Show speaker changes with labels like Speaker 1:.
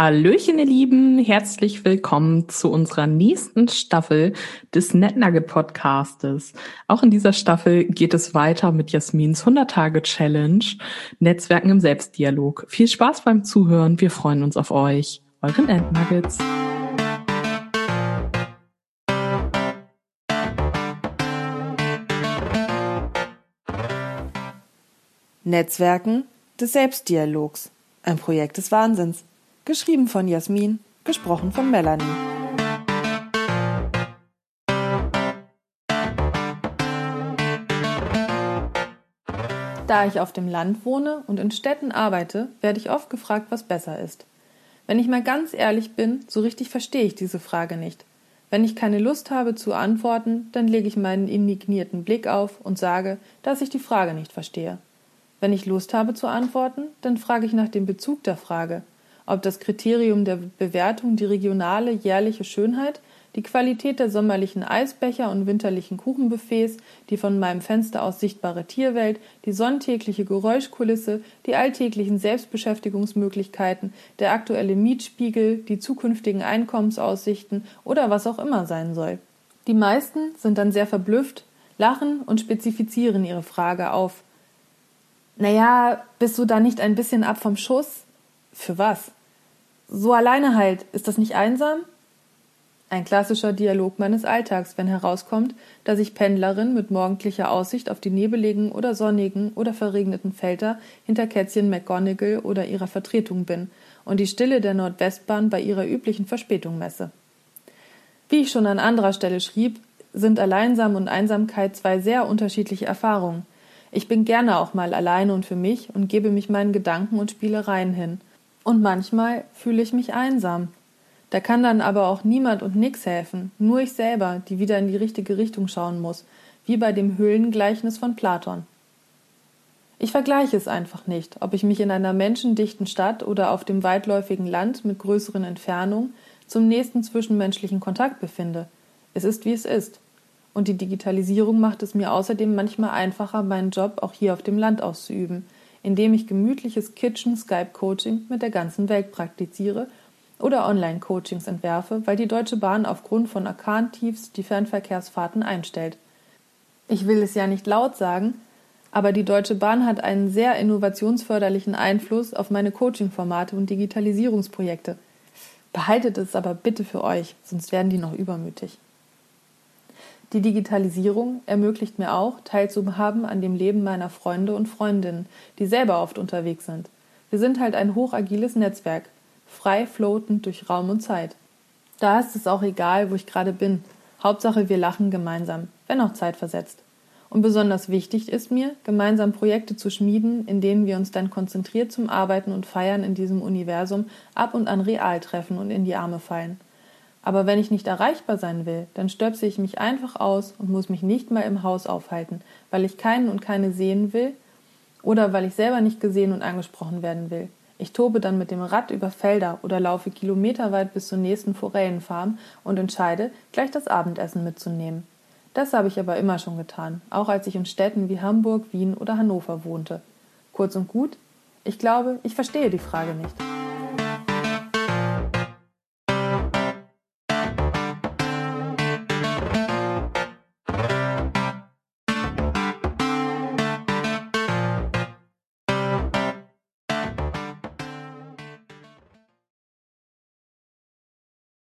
Speaker 1: Hallöchen, ihr Lieben, herzlich willkommen zu unserer nächsten Staffel des NetNugget Podcastes. Auch in dieser Staffel geht es weiter mit Jasmins 100-Tage-Challenge, Netzwerken im Selbstdialog. Viel Spaß beim Zuhören, wir freuen uns auf euch. Eure NetNuggets.
Speaker 2: Netzwerken des Selbstdialogs. Ein Projekt des Wahnsinns. Geschrieben von Jasmin, gesprochen von Melanie. Da ich auf dem Land wohne und in Städten arbeite, werde ich oft gefragt, was besser ist. Wenn ich mal ganz ehrlich bin, so richtig verstehe ich diese Frage nicht. Wenn ich keine Lust habe zu antworten, dann lege ich meinen indignierten Blick auf und sage, dass ich die Frage nicht verstehe. Wenn ich Lust habe zu antworten, dann frage ich nach dem Bezug der Frage ob das Kriterium der Bewertung die regionale jährliche Schönheit, die Qualität der sommerlichen Eisbecher und winterlichen Kuchenbuffets, die von meinem Fenster aus sichtbare Tierwelt, die sonntägliche Geräuschkulisse, die alltäglichen Selbstbeschäftigungsmöglichkeiten, der aktuelle Mietspiegel, die zukünftigen Einkommensaussichten oder was auch immer sein soll. Die meisten sind dann sehr verblüfft, lachen und spezifizieren ihre Frage auf. Naja, bist du da nicht ein bisschen ab vom Schuss? Für was? So alleine halt, ist das nicht einsam? Ein klassischer Dialog meines Alltags, wenn herauskommt, dass ich Pendlerin mit morgendlicher Aussicht auf die nebeligen oder sonnigen oder verregneten Felder hinter Kätzchen McGonagall oder ihrer Vertretung bin und die Stille der Nordwestbahn bei ihrer üblichen Verspätung messe. Wie ich schon an anderer Stelle schrieb, sind Alleinsam und Einsamkeit zwei sehr unterschiedliche Erfahrungen. Ich bin gerne auch mal alleine und für mich und gebe mich meinen Gedanken und Spielereien hin. Und manchmal fühle ich mich einsam. Da kann dann aber auch niemand und nix helfen, nur ich selber, die wieder in die richtige Richtung schauen muss, wie bei dem Höhlengleichnis von Platon. Ich vergleiche es einfach nicht, ob ich mich in einer menschendichten Stadt oder auf dem weitläufigen Land mit größeren Entfernungen zum nächsten zwischenmenschlichen Kontakt befinde. Es ist, wie es ist. Und die Digitalisierung macht es mir außerdem manchmal einfacher, meinen Job auch hier auf dem Land auszuüben, indem ich gemütliches Kitchen-Skype-Coaching mit der ganzen Welt praktiziere oder Online-Coachings entwerfe, weil die Deutsche Bahn aufgrund von Orkantiefs die Fernverkehrsfahrten einstellt. Ich will es ja nicht laut sagen, aber die Deutsche Bahn hat einen sehr innovationsförderlichen Einfluss auf meine Coaching-Formate und Digitalisierungsprojekte. Behaltet es aber bitte für euch, sonst werden die noch übermütig. Die Digitalisierung ermöglicht mir auch, teilzuhaben an dem Leben meiner Freunde und Freundinnen, die selber oft unterwegs sind. Wir sind halt ein hochagiles Netzwerk, frei floatend durch Raum und Zeit. Da ist es auch egal, wo ich gerade bin. Hauptsache, wir lachen gemeinsam, wenn auch zeitversetzt. Und besonders wichtig ist mir, gemeinsam Projekte zu schmieden, in denen wir uns dann konzentriert zum Arbeiten und Feiern in diesem Universum ab und an real treffen und in die Arme fallen. Aber wenn ich nicht erreichbar sein will, dann stöpse ich mich einfach aus und muss mich nicht mal im Haus aufhalten, weil ich keinen und keine sehen will oder weil ich selber nicht gesehen und angesprochen werden will. Ich tobe dann mit dem Rad über Felder oder laufe kilometerweit bis zur nächsten Forellenfarm und entscheide, gleich das Abendessen mitzunehmen. Das habe ich aber immer schon getan, auch als ich in Städten wie Hamburg, Wien oder Hannover wohnte. Kurz und gut, ich glaube, ich verstehe die Frage nicht.